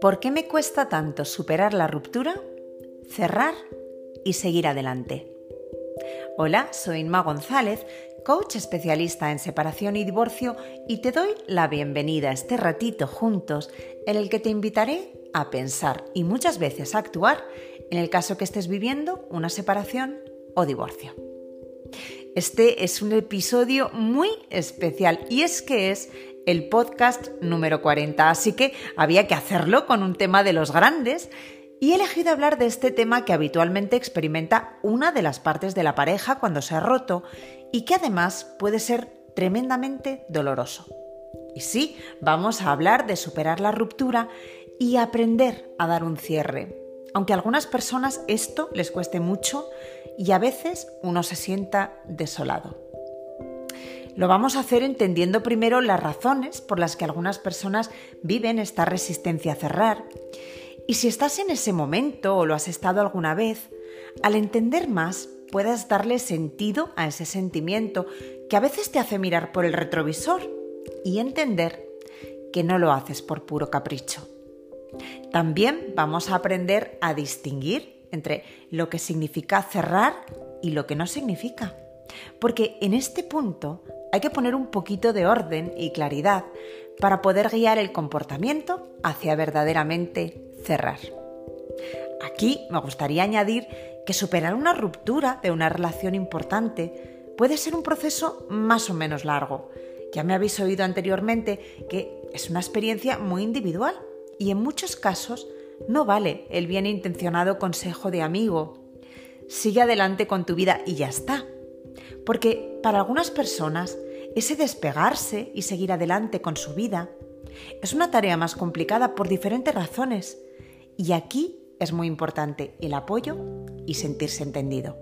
¿Por qué me cuesta tanto superar la ruptura, cerrar y seguir adelante? Hola, soy Inma González, coach especialista en separación y divorcio y te doy la bienvenida a este ratito juntos en el que te invitaré a pensar y muchas veces a actuar en el caso que estés viviendo una separación o divorcio. Este es un episodio muy especial y es que es el podcast número 40, así que había que hacerlo con un tema de los grandes y he elegido hablar de este tema que habitualmente experimenta una de las partes de la pareja cuando se ha roto y que además puede ser tremendamente doloroso. Y sí, vamos a hablar de superar la ruptura y aprender a dar un cierre, aunque a algunas personas esto les cueste mucho y a veces uno se sienta desolado. Lo vamos a hacer entendiendo primero las razones por las que algunas personas viven esta resistencia a cerrar. Y si estás en ese momento o lo has estado alguna vez, al entender más puedas darle sentido a ese sentimiento que a veces te hace mirar por el retrovisor y entender que no lo haces por puro capricho. También vamos a aprender a distinguir entre lo que significa cerrar y lo que no significa. Porque en este punto hay que poner un poquito de orden y claridad para poder guiar el comportamiento hacia verdaderamente cerrar. Aquí me gustaría añadir que superar una ruptura de una relación importante puede ser un proceso más o menos largo. Ya me habéis oído anteriormente que es una experiencia muy individual y en muchos casos no vale el bien intencionado consejo de amigo. Sigue adelante con tu vida y ya está. Porque para algunas personas ese despegarse y seguir adelante con su vida es una tarea más complicada por diferentes razones. Y aquí es muy importante el apoyo y sentirse entendido.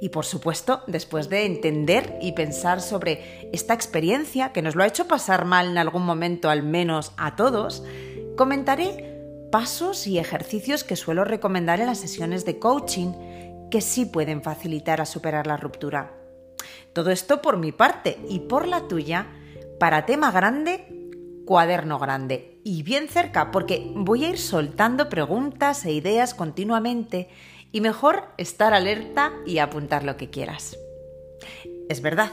Y por supuesto, después de entender y pensar sobre esta experiencia que nos lo ha hecho pasar mal en algún momento, al menos a todos, comentaré pasos y ejercicios que suelo recomendar en las sesiones de coaching que sí pueden facilitar a superar la ruptura. Todo esto por mi parte y por la tuya, para tema grande, cuaderno grande y bien cerca, porque voy a ir soltando preguntas e ideas continuamente y mejor estar alerta y apuntar lo que quieras. Es verdad,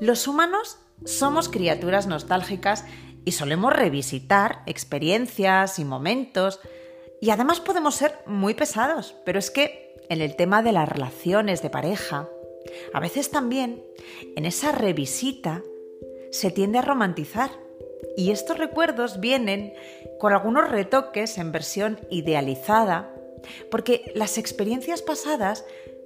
los humanos somos criaturas nostálgicas y solemos revisitar experiencias y momentos y además podemos ser muy pesados, pero es que en el tema de las relaciones de pareja, a veces también en esa revisita se tiende a romantizar y estos recuerdos vienen con algunos retoques en versión idealizada porque las experiencias pasadas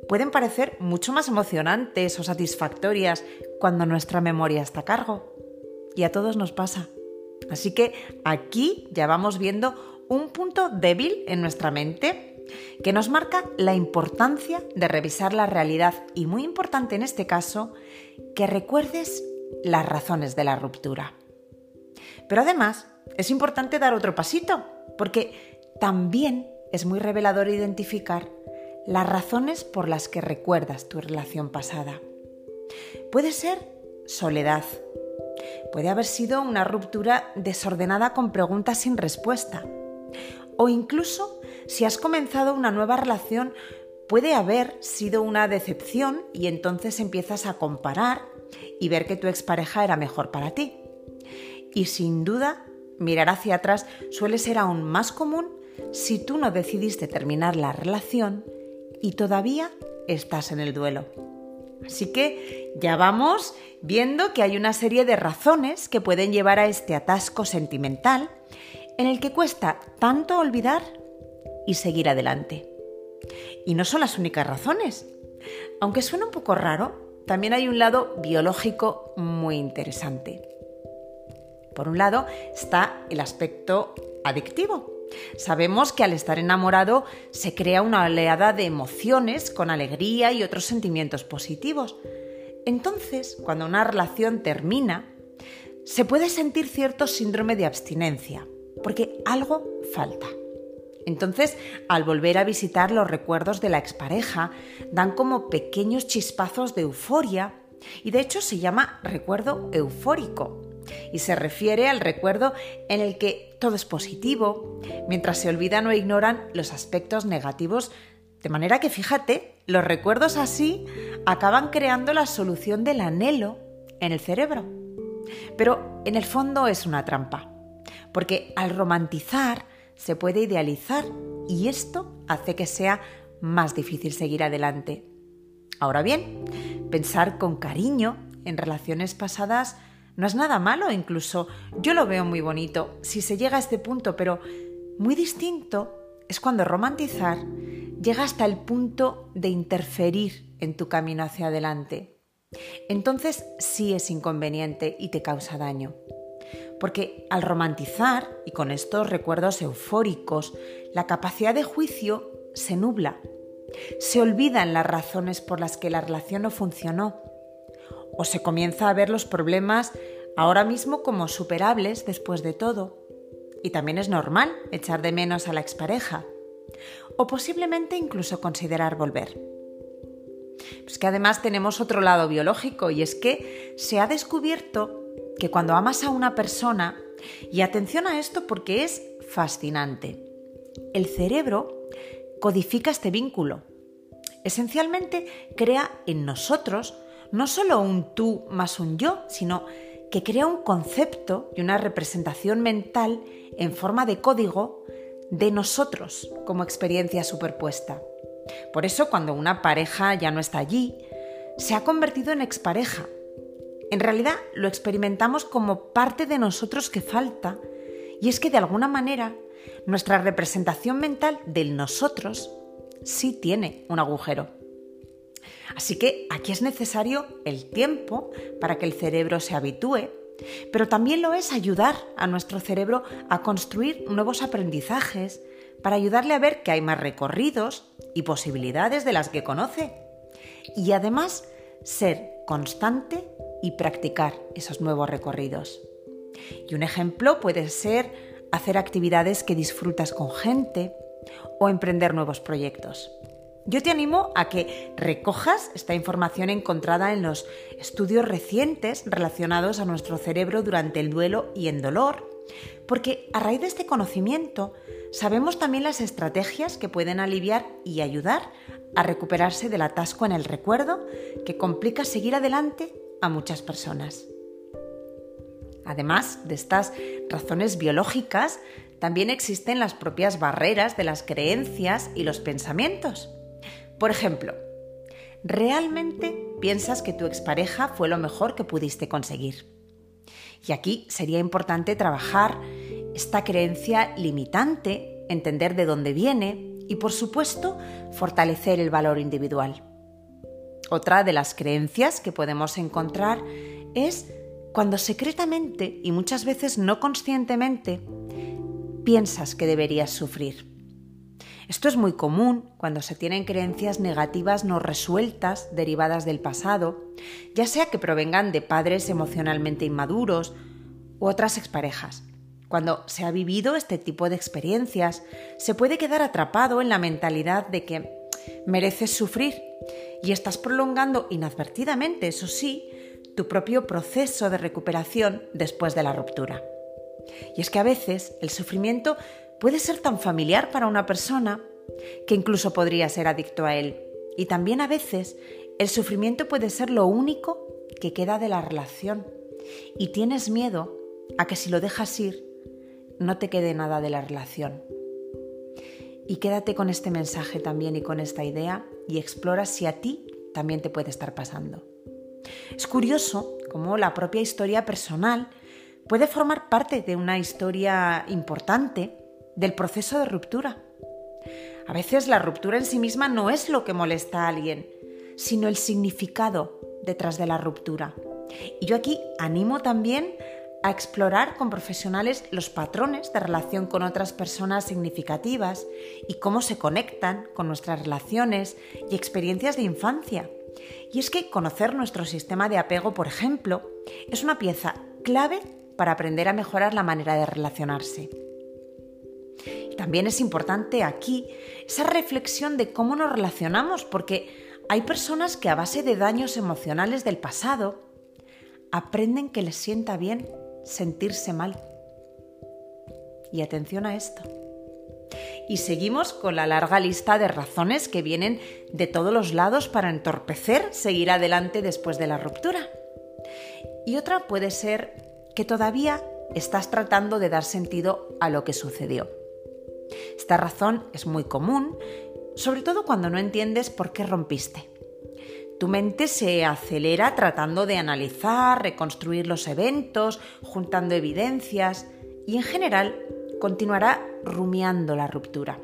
pueden parecer mucho más emocionantes o satisfactorias cuando nuestra memoria está a cargo. Y a todos nos pasa. Así que aquí ya vamos viendo un punto débil en nuestra mente que nos marca la importancia de revisar la realidad y muy importante en este caso, que recuerdes las razones de la ruptura. Pero además es importante dar otro pasito, porque también es muy revelador identificar las razones por las que recuerdas tu relación pasada. Puede ser soledad. Puede haber sido una ruptura desordenada con preguntas sin respuesta. O incluso si has comenzado una nueva relación, puede haber sido una decepción y entonces empiezas a comparar y ver que tu expareja era mejor para ti. Y sin duda, mirar hacia atrás suele ser aún más común si tú no decidiste terminar la relación y todavía estás en el duelo. Así que ya vamos viendo que hay una serie de razones que pueden llevar a este atasco sentimental en el que cuesta tanto olvidar y seguir adelante. Y no son las únicas razones. Aunque suena un poco raro, también hay un lado biológico muy interesante. Por un lado está el aspecto adictivo, Sabemos que al estar enamorado se crea una oleada de emociones con alegría y otros sentimientos positivos. Entonces, cuando una relación termina, se puede sentir cierto síndrome de abstinencia, porque algo falta. Entonces, al volver a visitar los recuerdos de la expareja, dan como pequeños chispazos de euforia Y de hecho se llama recuerdo eufórico y se refiere al recuerdo en el que todo es positivo, mientras se olvidan o ignoran los aspectos negativos, de manera que fíjate, los recuerdos así acaban creando la solución del anhelo en el cerebro. Pero en el fondo es una trampa, porque al romantizar se puede idealizar y esto hace que sea más difícil seguir adelante. Ahora bien, pensar con cariño en relaciones pasadas no es nada malo, incluso yo lo veo muy bonito si se llega a este punto, pero muy distinto es cuando romantizar llega hasta el punto de interferir en tu camino hacia adelante. Entonces sí es inconveniente y te causa daño. Porque al romantizar, y con estos recuerdos eufóricos, la capacidad de juicio se nubla. Se olvidan las razones por las que la relación no funcionó o se comienza a ver los problemas ahora mismo como superables después de todo. Y también es normal echar de menos a la expareja. O posiblemente incluso considerar volver. Pues que además tenemos otro lado biológico y es que se ha descubierto que cuando amas a una persona, y atención a esto porque es fascinante, el cerebro codifica este vínculo. Esencialmente crea en nosotros no solo un tú más un yo, sino que crea un concepto y una representación mental en forma de código de nosotros como experiencia superpuesta. Por eso cuando una pareja ya no está allí, se ha convertido en expareja. En realidad lo experimentamos como parte de nosotros que falta, y es que de alguna manera nuestra representación mental del nosotros sí tiene un agujero. Así que aquí es necesario el tiempo para que el cerebro se habitúe, pero también lo es ayudar a nuestro cerebro a construir nuevos aprendizajes, para ayudarle a ver que hay más recorridos y posibilidades de las que conoce. Y además ser constante y practicar esos nuevos recorridos. Y un ejemplo puede ser hacer actividades que disfrutas con gente o emprender nuevos proyectos. Yo te animo a que recojas esta información encontrada en los estudios recientes relacionados a nuestro cerebro durante el duelo y en dolor, porque a raíz de este conocimiento sabemos también las estrategias que pueden aliviar y ayudar a recuperarse del atasco en el recuerdo que complica seguir adelante a muchas personas. Además de estas razones biológicas, también existen las propias barreras de las creencias y los pensamientos. Por ejemplo, ¿realmente piensas que tu expareja fue lo mejor que pudiste conseguir? Y aquí sería importante trabajar esta creencia limitante, entender de dónde viene y, por supuesto, fortalecer el valor individual. Otra de las creencias que podemos encontrar es cuando secretamente y muchas veces no conscientemente piensas que deberías sufrir. Esto es muy común cuando se tienen creencias negativas no resueltas derivadas del pasado, ya sea que provengan de padres emocionalmente inmaduros u otras exparejas. Cuando se ha vivido este tipo de experiencias, se puede quedar atrapado en la mentalidad de que mereces sufrir y estás prolongando inadvertidamente, eso sí, tu propio proceso de recuperación después de la ruptura. Y es que a veces el sufrimiento puede ser tan familiar para una persona que incluso podría ser adicto a él. Y también a veces el sufrimiento puede ser lo único que queda de la relación. Y tienes miedo a que si lo dejas ir, no te quede nada de la relación. Y quédate con este mensaje también y con esta idea y explora si a ti también te puede estar pasando. Es curioso cómo la propia historia personal puede formar parte de una historia importante del proceso de ruptura. A veces la ruptura en sí misma no es lo que molesta a alguien, sino el significado detrás de la ruptura. Y yo aquí animo también a explorar con profesionales los patrones de relación con otras personas significativas y cómo se conectan con nuestras relaciones y experiencias de infancia. Y es que conocer nuestro sistema de apego, por ejemplo, es una pieza clave para aprender a mejorar la manera de relacionarse. También es importante aquí esa reflexión de cómo nos relacionamos, porque hay personas que a base de daños emocionales del pasado aprenden que les sienta bien sentirse mal. Y atención a esto. Y seguimos con la larga lista de razones que vienen de todos los lados para entorpecer seguir adelante después de la ruptura. Y otra puede ser que todavía estás tratando de dar sentido a lo que sucedió. Esta razón es muy común, sobre todo cuando no entiendes por qué rompiste. Tu mente se acelera tratando de analizar, reconstruir los eventos, juntando evidencias y en general continuará rumiando la ruptura.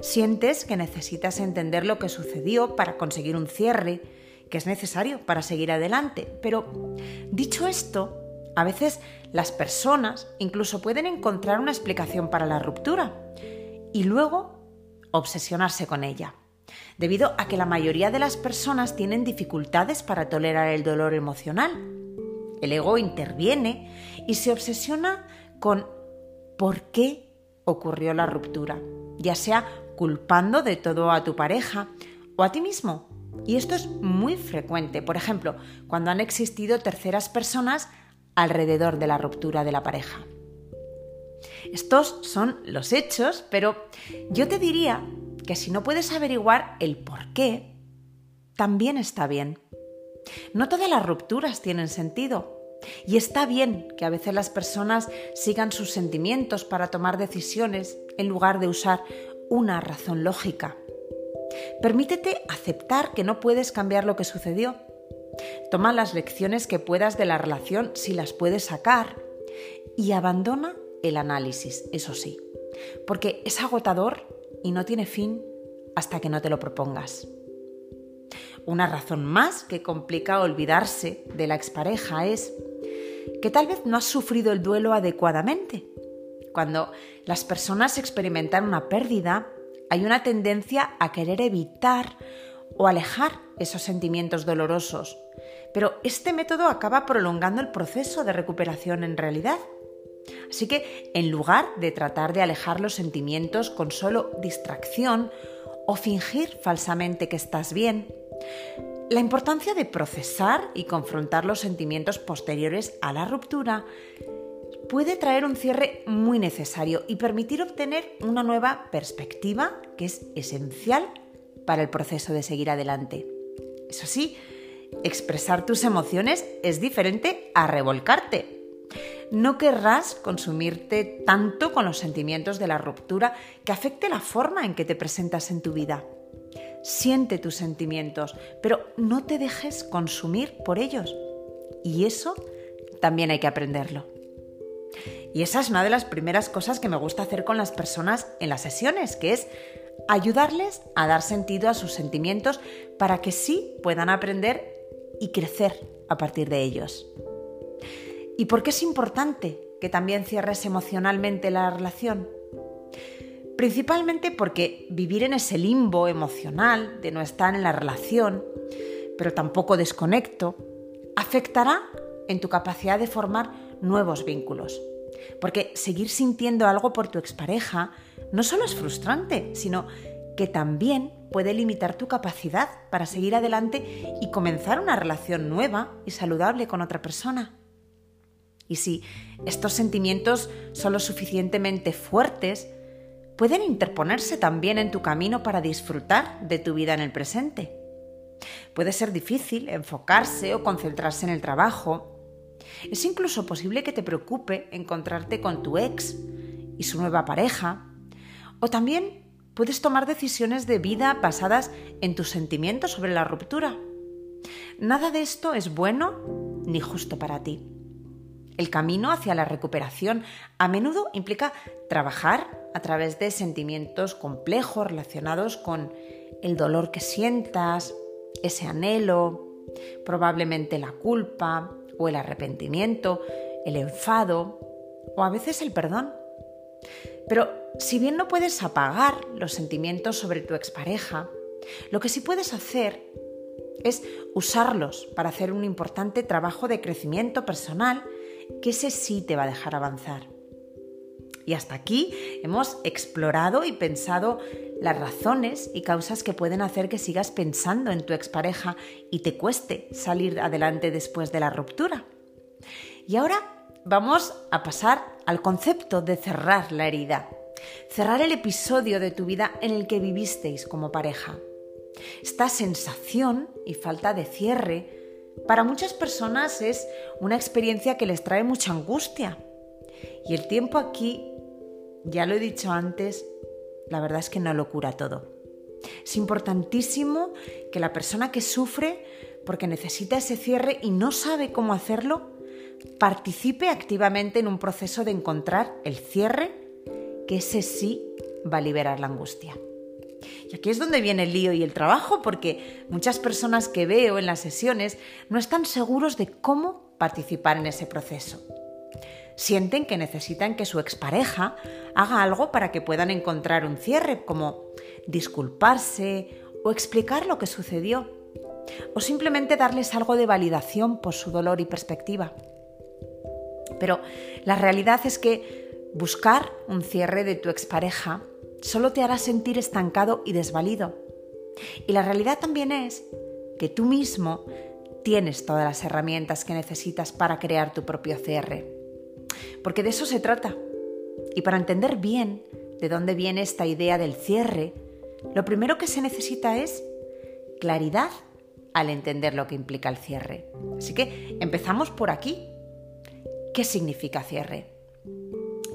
Sientes que necesitas entender lo que sucedió para conseguir un cierre, que es necesario para seguir adelante. Pero, dicho esto, a veces las personas incluso pueden encontrar una explicación para la ruptura y luego obsesionarse con ella, debido a que la mayoría de las personas tienen dificultades para tolerar el dolor emocional. El ego interviene y se obsesiona con por qué ocurrió la ruptura, ya sea culpando de todo a tu pareja o a ti mismo. Y esto es muy frecuente, por ejemplo, cuando han existido terceras personas alrededor de la ruptura de la pareja. Estos son los hechos, pero yo te diría que si no puedes averiguar el por qué, también está bien. No todas las rupturas tienen sentido. Y está bien que a veces las personas sigan sus sentimientos para tomar decisiones en lugar de usar una razón lógica. Permítete aceptar que no puedes cambiar lo que sucedió Toma las lecciones que puedas de la relación si las puedes sacar y abandona el análisis, eso sí, porque es agotador y no tiene fin hasta que no te lo propongas. Una razón más que complica olvidarse de la expareja es que tal vez no has sufrido el duelo adecuadamente. Cuando las personas experimentan una pérdida, hay una tendencia a querer evitar o alejar esos sentimientos dolorosos. Pero este método acaba prolongando el proceso de recuperación en realidad. Así que en lugar de tratar de alejar los sentimientos con solo distracción o fingir falsamente que estás bien, la importancia de procesar y confrontar los sentimientos posteriores a la ruptura puede traer un cierre muy necesario y permitir obtener una nueva perspectiva que es esencial para el proceso de seguir adelante. Eso sí, expresar tus emociones es diferente a revolcarte. No querrás consumirte tanto con los sentimientos de la ruptura que afecte la forma en que te presentas en tu vida. Siente tus sentimientos, pero no te dejes consumir por ellos. Y eso también hay que aprenderlo. Y esa es una de las primeras cosas que me gusta hacer con las personas en las sesiones, que es ayudarles a dar sentido a sus sentimientos para que sí puedan aprender y crecer a partir de ellos. ¿Y por qué es importante que también cierres emocionalmente la relación? Principalmente porque vivir en ese limbo emocional de no estar en la relación, pero tampoco desconecto, afectará en tu capacidad de formar nuevos vínculos. Porque seguir sintiendo algo por tu expareja no solo es frustrante, sino que también puede limitar tu capacidad para seguir adelante y comenzar una relación nueva y saludable con otra persona. Y si estos sentimientos son lo suficientemente fuertes, pueden interponerse también en tu camino para disfrutar de tu vida en el presente. Puede ser difícil enfocarse o concentrarse en el trabajo, es incluso posible que te preocupe encontrarte con tu ex y su nueva pareja. O también puedes tomar decisiones de vida basadas en tus sentimientos sobre la ruptura. Nada de esto es bueno ni justo para ti. El camino hacia la recuperación a menudo implica trabajar a través de sentimientos complejos relacionados con el dolor que sientas, ese anhelo, probablemente la culpa, o el arrepentimiento, el enfado o a veces el perdón. Pero si bien no puedes apagar los sentimientos sobre tu expareja, lo que sí puedes hacer es usarlos para hacer un importante trabajo de crecimiento personal que ese sí te va a dejar avanzar. Y hasta aquí hemos explorado y pensado las razones y causas que pueden hacer que sigas pensando en tu expareja y te cueste salir adelante después de la ruptura. Y ahora vamos a pasar al concepto de cerrar la herida. Cerrar el episodio de tu vida en el que vivisteis como pareja. Esta sensación y falta de cierre para muchas personas es una experiencia que les trae mucha angustia. Y el tiempo aquí, ya lo he dicho antes, la verdad es que no lo cura todo. Es importantísimo que la persona que sufre porque necesita ese cierre y no sabe cómo hacerlo, participe activamente en un proceso de encontrar el cierre, que ese sí va a liberar la angustia. Y aquí es donde viene el lío y el trabajo, porque muchas personas que veo en las sesiones no están seguros de cómo participar en ese proceso. Sienten que necesitan que su expareja haga algo para que puedan encontrar un cierre, como disculparse o explicar lo que sucedió, o simplemente darles algo de validación por su dolor y perspectiva. Pero la realidad es que buscar un cierre de tu expareja solo te hará sentir estancado y desvalido. Y la realidad también es que tú mismo tienes todas las herramientas que necesitas para crear tu propio cierre. Porque de eso se trata. Y para entender bien de dónde viene esta idea del cierre, lo primero que se necesita es claridad al entender lo que implica el cierre. Así que empezamos por aquí. ¿Qué significa cierre?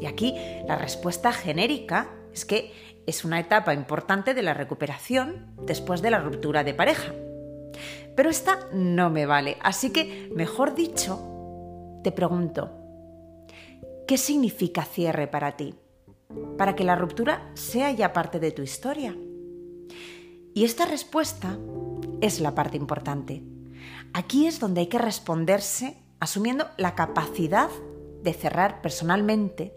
Y aquí la respuesta genérica es que es una etapa importante de la recuperación después de la ruptura de pareja. Pero esta no me vale, así que, mejor dicho, te pregunto, ¿qué significa cierre para ti? Para que la ruptura sea ya parte de tu historia. Y esta respuesta es la parte importante. Aquí es donde hay que responderse asumiendo la capacidad de cerrar personalmente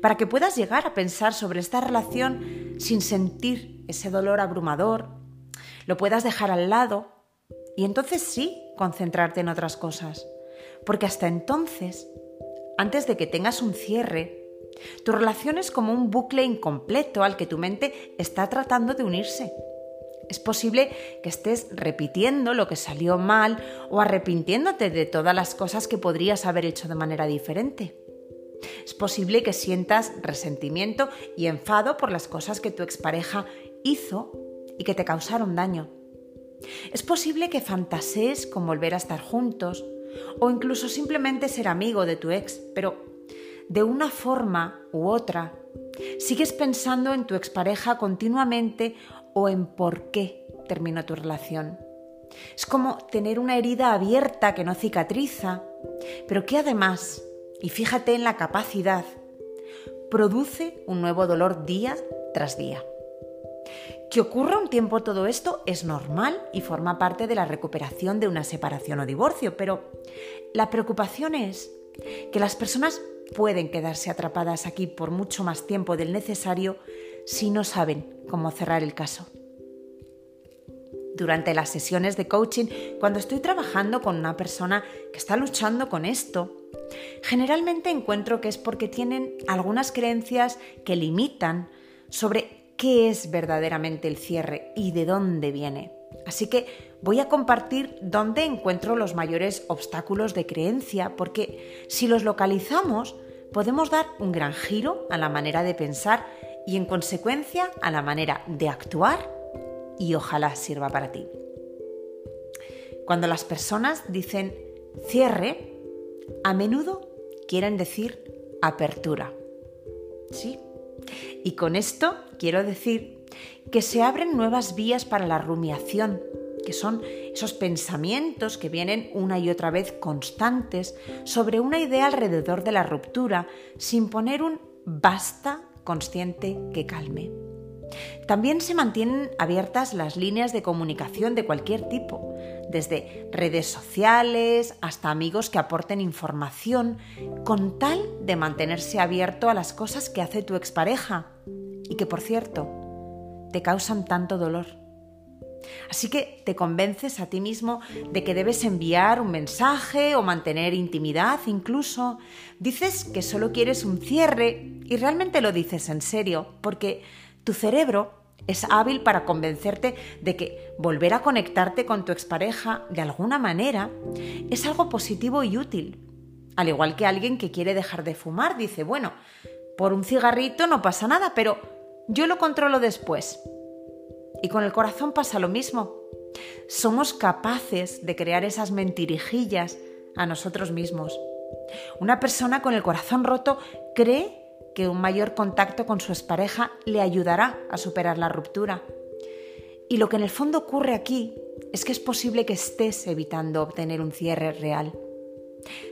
para que puedas llegar a pensar sobre esta relación sin sentir ese dolor abrumador, lo puedas dejar al lado y entonces sí concentrarte en otras cosas. Porque hasta entonces, antes de que tengas un cierre, tu relación es como un bucle incompleto al que tu mente está tratando de unirse. Es posible que estés repitiendo lo que salió mal o arrepintiéndote de todas las cosas que podrías haber hecho de manera diferente. Es posible que sientas resentimiento y enfado por las cosas que tu expareja hizo y que te causaron daño. Es posible que fantasees con volver a estar juntos o incluso simplemente ser amigo de tu ex, pero de una forma u otra sigues pensando en tu expareja continuamente o en por qué terminó tu relación. Es como tener una herida abierta que no cicatriza, pero que además y fíjate en la capacidad, produce un nuevo dolor día tras día. Que ocurra un tiempo todo esto es normal y forma parte de la recuperación de una separación o divorcio, pero la preocupación es que las personas pueden quedarse atrapadas aquí por mucho más tiempo del necesario si no saben cómo cerrar el caso. Durante las sesiones de coaching, cuando estoy trabajando con una persona que está luchando con esto, Generalmente encuentro que es porque tienen algunas creencias que limitan sobre qué es verdaderamente el cierre y de dónde viene. Así que voy a compartir dónde encuentro los mayores obstáculos de creencia, porque si los localizamos, podemos dar un gran giro a la manera de pensar y en consecuencia a la manera de actuar y ojalá sirva para ti. Cuando las personas dicen cierre, a menudo quieren decir apertura. ¿Sí? Y con esto quiero decir que se abren nuevas vías para la rumiación, que son esos pensamientos que vienen una y otra vez constantes sobre una idea alrededor de la ruptura, sin poner un basta consciente que calme. También se mantienen abiertas las líneas de comunicación de cualquier tipo, desde redes sociales hasta amigos que aporten información, con tal de mantenerse abierto a las cosas que hace tu expareja y que, por cierto, te causan tanto dolor. Así que te convences a ti mismo de que debes enviar un mensaje o mantener intimidad incluso. Dices que solo quieres un cierre y realmente lo dices en serio, porque tu cerebro es hábil para convencerte de que volver a conectarte con tu expareja de alguna manera es algo positivo y útil. Al igual que alguien que quiere dejar de fumar dice, bueno, por un cigarrito no pasa nada, pero yo lo controlo después. Y con el corazón pasa lo mismo. Somos capaces de crear esas mentirijillas a nosotros mismos. Una persona con el corazón roto cree que un mayor contacto con su expareja le ayudará a superar la ruptura. Y lo que en el fondo ocurre aquí es que es posible que estés evitando obtener un cierre real.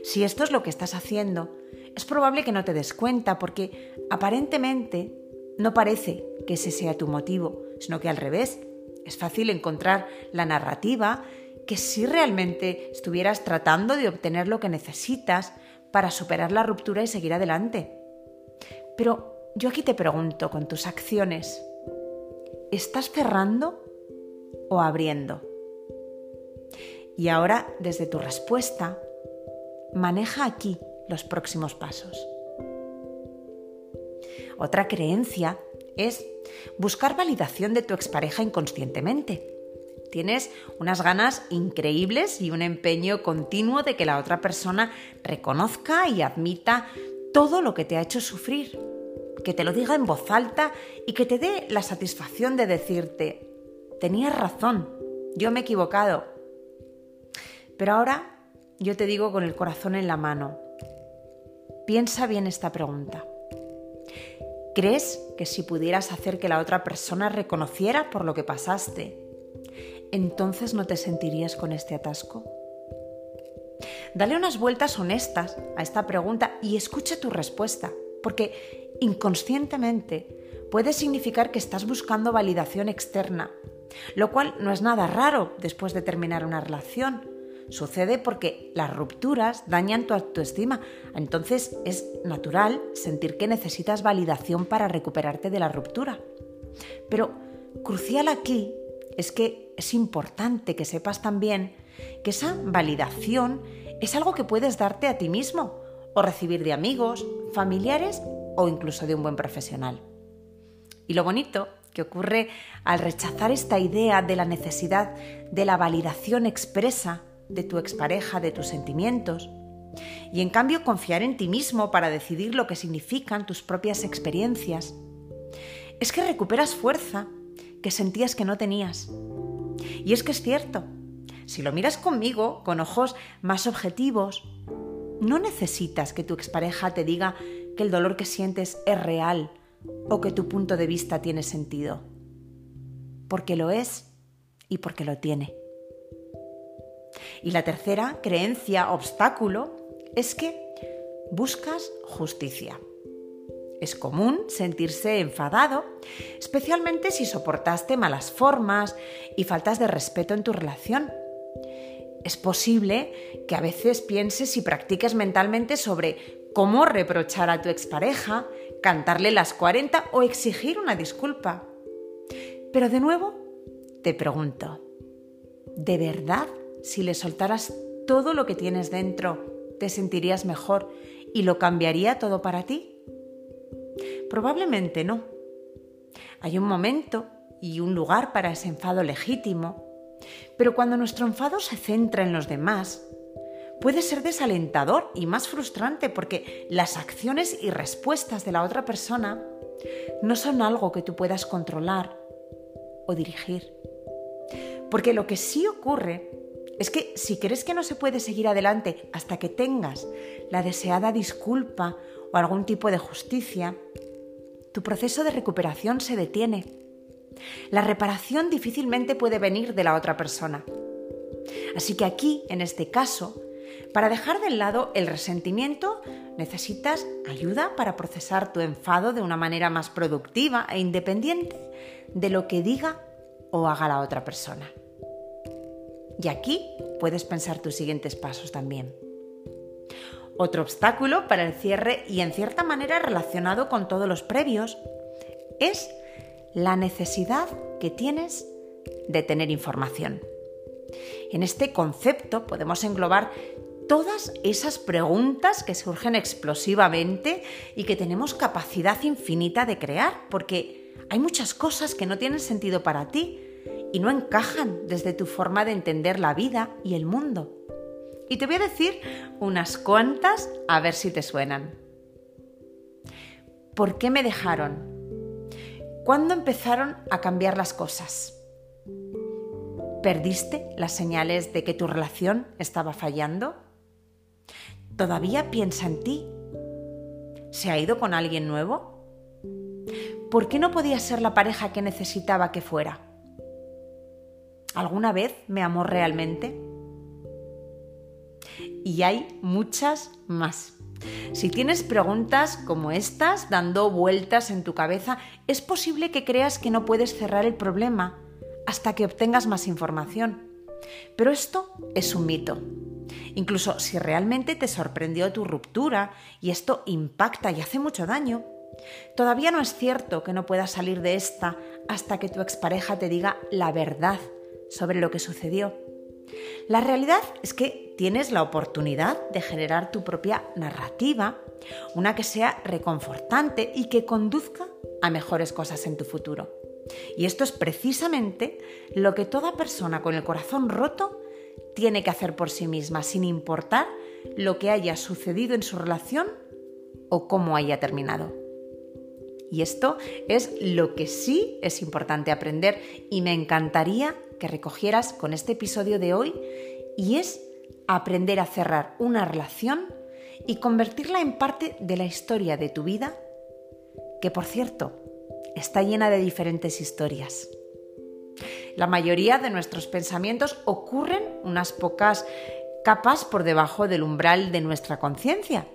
Si esto es lo que estás haciendo, es probable que no te des cuenta porque aparentemente no parece que ese sea tu motivo, sino que al revés, es fácil encontrar la narrativa que si realmente estuvieras tratando de obtener lo que necesitas para superar la ruptura y seguir adelante. Pero yo aquí te pregunto con tus acciones, ¿estás cerrando o abriendo? Y ahora, desde tu respuesta, maneja aquí los próximos pasos. Otra creencia es buscar validación de tu expareja inconscientemente. Tienes unas ganas increíbles y un empeño continuo de que la otra persona reconozca y admita todo lo que te ha hecho sufrir, que te lo diga en voz alta y que te dé la satisfacción de decirte, tenías razón, yo me he equivocado. Pero ahora yo te digo con el corazón en la mano, piensa bien esta pregunta. ¿Crees que si pudieras hacer que la otra persona reconociera por lo que pasaste, entonces no te sentirías con este atasco? Dale unas vueltas honestas a esta pregunta y escucha tu respuesta, porque inconscientemente puede significar que estás buscando validación externa, lo cual no es nada raro después de terminar una relación Sucede porque las rupturas dañan tu autoestima, entonces es natural sentir que necesitas validación para recuperarte de la ruptura. Pero crucial aquí es que es importante que sepas también que esa validación es algo que puedes darte a ti mismo o recibir de amigos, familiares o incluso de un buen profesional. Y lo bonito que ocurre al rechazar esta idea de la necesidad de la validación expresa de tu expareja, de tus sentimientos. Y en cambio confiar en ti mismo para decidir lo que significan tus propias experiencias. Es que recuperas fuerza que sentías que no tenías. Y es que es cierto, si lo miras conmigo con ojos más objetivos, no necesitas que tu expareja te diga que el dolor que sientes es real o que tu punto de vista tiene sentido. Porque lo es y porque lo tiene. Y la tercera creencia, obstáculo, es que buscas justicia. Es común sentirse enfadado, especialmente si soportaste malas formas y faltas de respeto en tu relación. Es posible que a veces pienses y practiques mentalmente sobre cómo reprochar a tu expareja, cantarle las 40 o exigir una disculpa. Pero de nuevo, te pregunto, ¿de verdad si le soltaras todo lo que tienes dentro, te sentirías mejor y lo cambiaría todo para ti? Probablemente no. Hay un momento y un lugar para ese enfado legítimo, pero cuando nuestro enfado se centra en los demás, puede ser desalentador y más frustrante porque las acciones y respuestas de la otra persona no son algo que tú puedas controlar o dirigir. Porque lo que sí ocurre es que si crees que no se puede seguir adelante hasta que tengas la deseada disculpa o algún tipo de justicia, tu proceso de recuperación se detiene. La reparación difícilmente puede venir de la otra persona. Así que aquí, en este caso, para dejar de lado el resentimiento, necesitas ayuda para procesar tu enfado de una manera más productiva e independiente de lo que diga o haga la otra persona. Y aquí puedes pensar tus siguientes pasos también. Otro obstáculo para el cierre y en cierta manera relacionado con todos los previos es la necesidad que tienes de tener información. En este concepto podemos englobar todas esas preguntas que surgen explosivamente y que tenemos capacidad infinita de crear, porque hay muchas cosas que no tienen sentido para ti y no encajan desde tu forma de entender la vida y el mundo. Y te voy a decir unas cuantas a ver si te suenan. ¿Por qué me dejaron? ¿Cuándo empezaron a cambiar las cosas? ¿Perdiste las señales de que tu relación estaba fallando? ¿Todavía piensa en ti? ¿Se ha ido con alguien nuevo? ¿Por qué no podía ser la pareja que necesitaba que fuera? ¿Alguna vez me amó realmente? Y hay muchas más. Si tienes preguntas como estas dando vueltas en tu cabeza, es posible que creas que no puedes cerrar el problema hasta que obtengas más información. Pero esto es un mito. Incluso si realmente te sorprendió tu ruptura y esto impacta y hace mucho daño, todavía no es cierto que no puedas salir de esta hasta que tu expareja te diga la verdad sobre lo que sucedió. La realidad es que tienes la oportunidad de generar tu propia narrativa, una que sea reconfortante y que conduzca a mejores cosas en tu futuro. Y esto es precisamente lo que toda persona con el corazón roto tiene que hacer por sí misma, sin importar lo que haya sucedido en su relación o cómo haya terminado. Y esto es lo que sí es importante aprender y me encantaría que recogieras con este episodio de hoy y es aprender a cerrar una relación y convertirla en parte de la historia de tu vida, que por cierto, está llena de diferentes historias. La mayoría de nuestros pensamientos ocurren unas pocas capas por debajo del umbral de nuestra conciencia.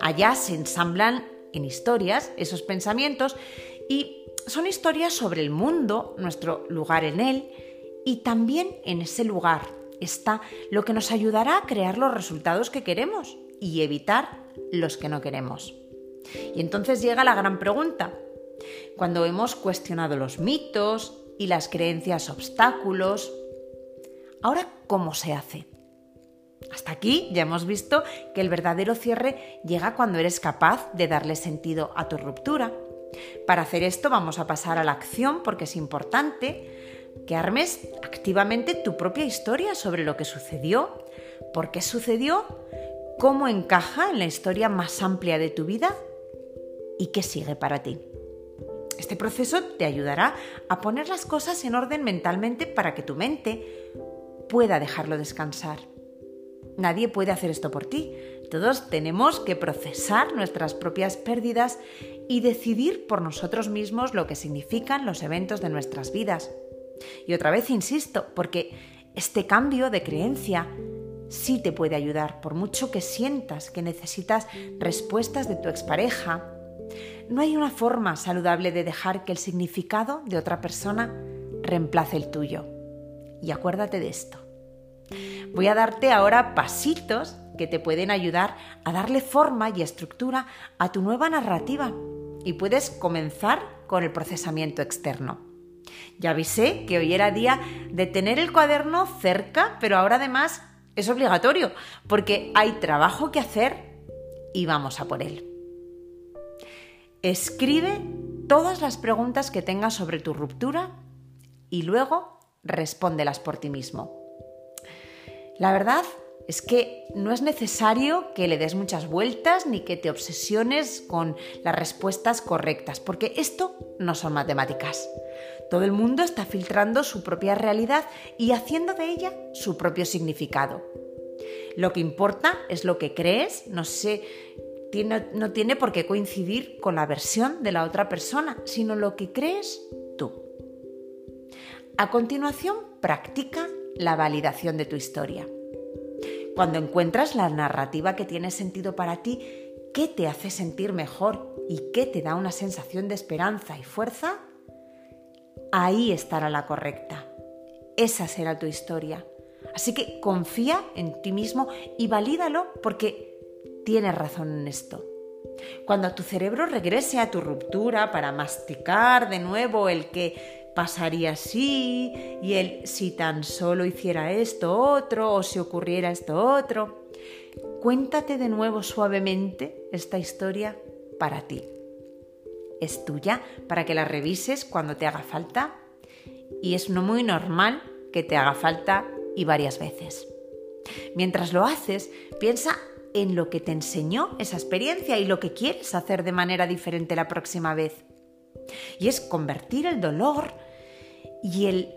Allá se ensamblan en historias esos pensamientos y son historias sobre el mundo, nuestro lugar en él y también en ese lugar está lo que nos ayudará a crear los resultados que queremos y evitar los que no queremos. Y entonces llega la gran pregunta. Cuando hemos cuestionado los mitos, y las creencias obstáculos. Ahora, ¿cómo se hace? Hasta aquí ya hemos visto que el verdadero cierre llega cuando eres capaz de darle sentido a tu ruptura. Para hacer esto vamos a pasar a la acción porque es importante que armes activamente tu propia historia sobre lo que sucedió, por qué sucedió, cómo encaja en la historia más amplia de tu vida y qué sigue para ti. Este proceso te ayudará a poner las cosas en orden mentalmente para que tu mente pueda dejarlo descansar. Nadie puede hacer esto por ti. Todos tenemos que procesar nuestras propias pérdidas y decidir por nosotros mismos lo que significan los eventos de nuestras vidas. Y otra vez insisto, porque este cambio de creencia sí te puede ayudar, por mucho que sientas que necesitas respuestas de tu expareja, no hay una forma saludable de dejar que el significado de otra persona reemplace el tuyo. Y acuérdate de esto. Voy a darte ahora pasitos que te pueden ayudar a darle forma y estructura a tu nueva narrativa y puedes comenzar con el procesamiento externo. Ya avisé que hoy era día de tener el cuaderno cerca, pero ahora además es obligatorio porque hay trabajo que hacer y vamos a por él. Escribe todas las preguntas que tengas sobre tu ruptura y luego respóndelas por ti mismo. La verdad es que no es necesario que le des muchas vueltas ni que te obsesiones con las respuestas correctas, porque esto no son matemáticas. Todo el mundo está filtrando su propia realidad y haciendo de ella su propio significado. Lo que importa es lo que crees, no sé no tiene por qué coincidir con la versión de la otra persona, sino lo que crees tú. A continuación, practica la validación de tu historia. Cuando encuentras la narrativa que tiene sentido para ti, qué te hace sentir mejor y qué te da una sensación de esperanza y fuerza, ahí estará la correcta. Esa será tu historia. Así que confía en ti mismo y valídalo porque tienes razón en esto. Cuando tu cerebro regrese a tu ruptura para masticar de nuevo el que pasaría así, y el si tan solo hiciera esto otro, o si ocurriera esto otro. Cuéntate de nuevo suavemente esta historia para ti. Es tuya para que la revises cuando te haga falta y es no muy normal que te haga falta y varias veces. Mientras lo haces, piensa en lo que te enseñó esa experiencia y lo que quieres hacer de manera diferente la próxima vez. Y es convertir el dolor y el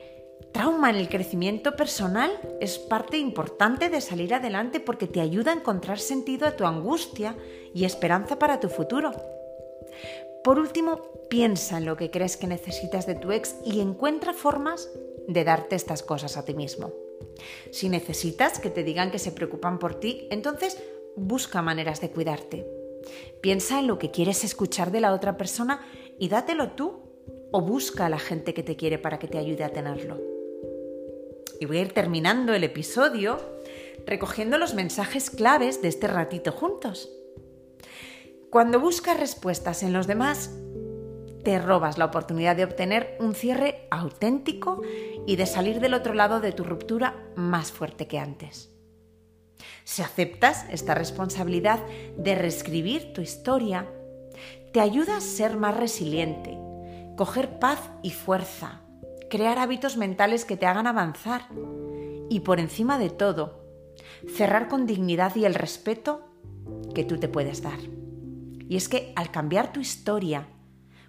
trauma en el crecimiento personal es parte importante de salir adelante porque te ayuda a encontrar sentido a tu angustia y esperanza para tu futuro. Por último, piensa en lo que crees que necesitas de tu ex y encuentra formas de darte estas cosas a ti mismo. Si necesitas que te digan que se preocupan por ti, entonces busca maneras de cuidarte. Piensa en lo que quieres escuchar de la otra persona y dátelo tú o busca a la gente que te quiere para que te ayude a tenerlo. Y voy a ir terminando el episodio recogiendo los mensajes claves de este ratito juntos. Cuando buscas respuestas en los demás, te robas la oportunidad de obtener un cierre auténtico y de salir del otro lado de tu ruptura más fuerte que antes. Si aceptas esta responsabilidad de reescribir tu historia, te ayuda a ser más resiliente, coger paz y fuerza, crear hábitos mentales que te hagan avanzar y por encima de todo, cerrar con dignidad y el respeto que tú te puedes dar. Y es que al cambiar tu historia,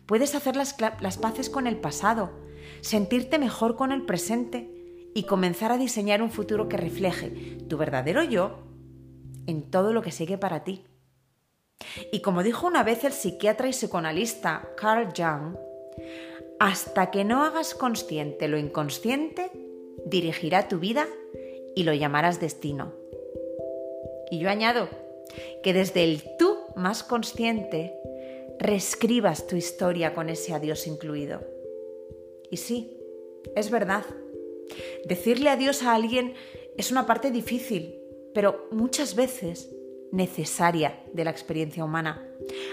puedes hacer las, las paces con el pasado, sentirte mejor con el presente y comenzar a diseñar un futuro que refleje tu verdadero yo en todo lo que sigue para ti. Y como dijo una vez el psiquiatra y psicoanalista Carl Jung, hasta que no hagas consciente lo inconsciente, dirigirá tu vida y lo llamarás destino. Y yo añado que desde el tú más consciente, reescribas tu historia con ese adiós incluido. Y sí, es verdad. Decirle adiós a alguien es una parte difícil, pero muchas veces necesaria de la experiencia humana.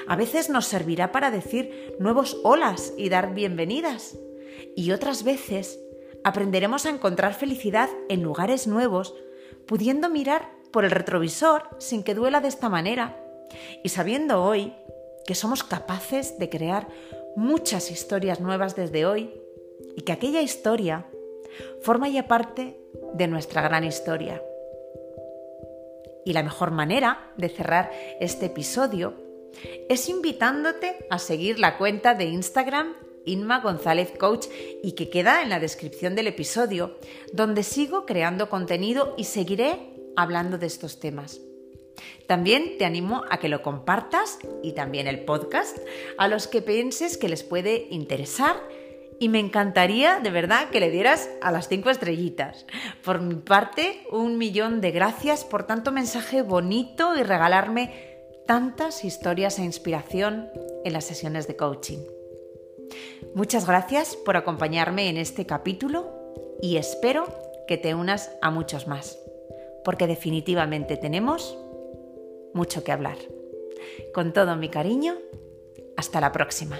A veces nos servirá para decir nuevos olas y dar bienvenidas. Y otras veces aprenderemos a encontrar felicidad en lugares nuevos, pudiendo mirar por el retrovisor sin que duela de esta manera y sabiendo hoy que somos capaces de crear muchas historias nuevas desde hoy y que aquella historia forma ya parte de nuestra gran historia. Y la mejor manera de cerrar este episodio es invitándote a seguir la cuenta de Instagram Inma González Coach y que queda en la descripción del episodio, donde sigo creando contenido y seguiré hablando de estos temas. También te animo a que lo compartas y también el podcast a los que pienses que les puede interesar y me encantaría de verdad que le dieras a las cinco estrellitas. Por mi parte, un millón de gracias por tanto mensaje bonito y regalarme tantas historias e inspiración en las sesiones de coaching. Muchas gracias por acompañarme en este capítulo y espero que te unas a muchos más, porque definitivamente tenemos mucho que hablar. Con todo mi cariño, hasta la próxima.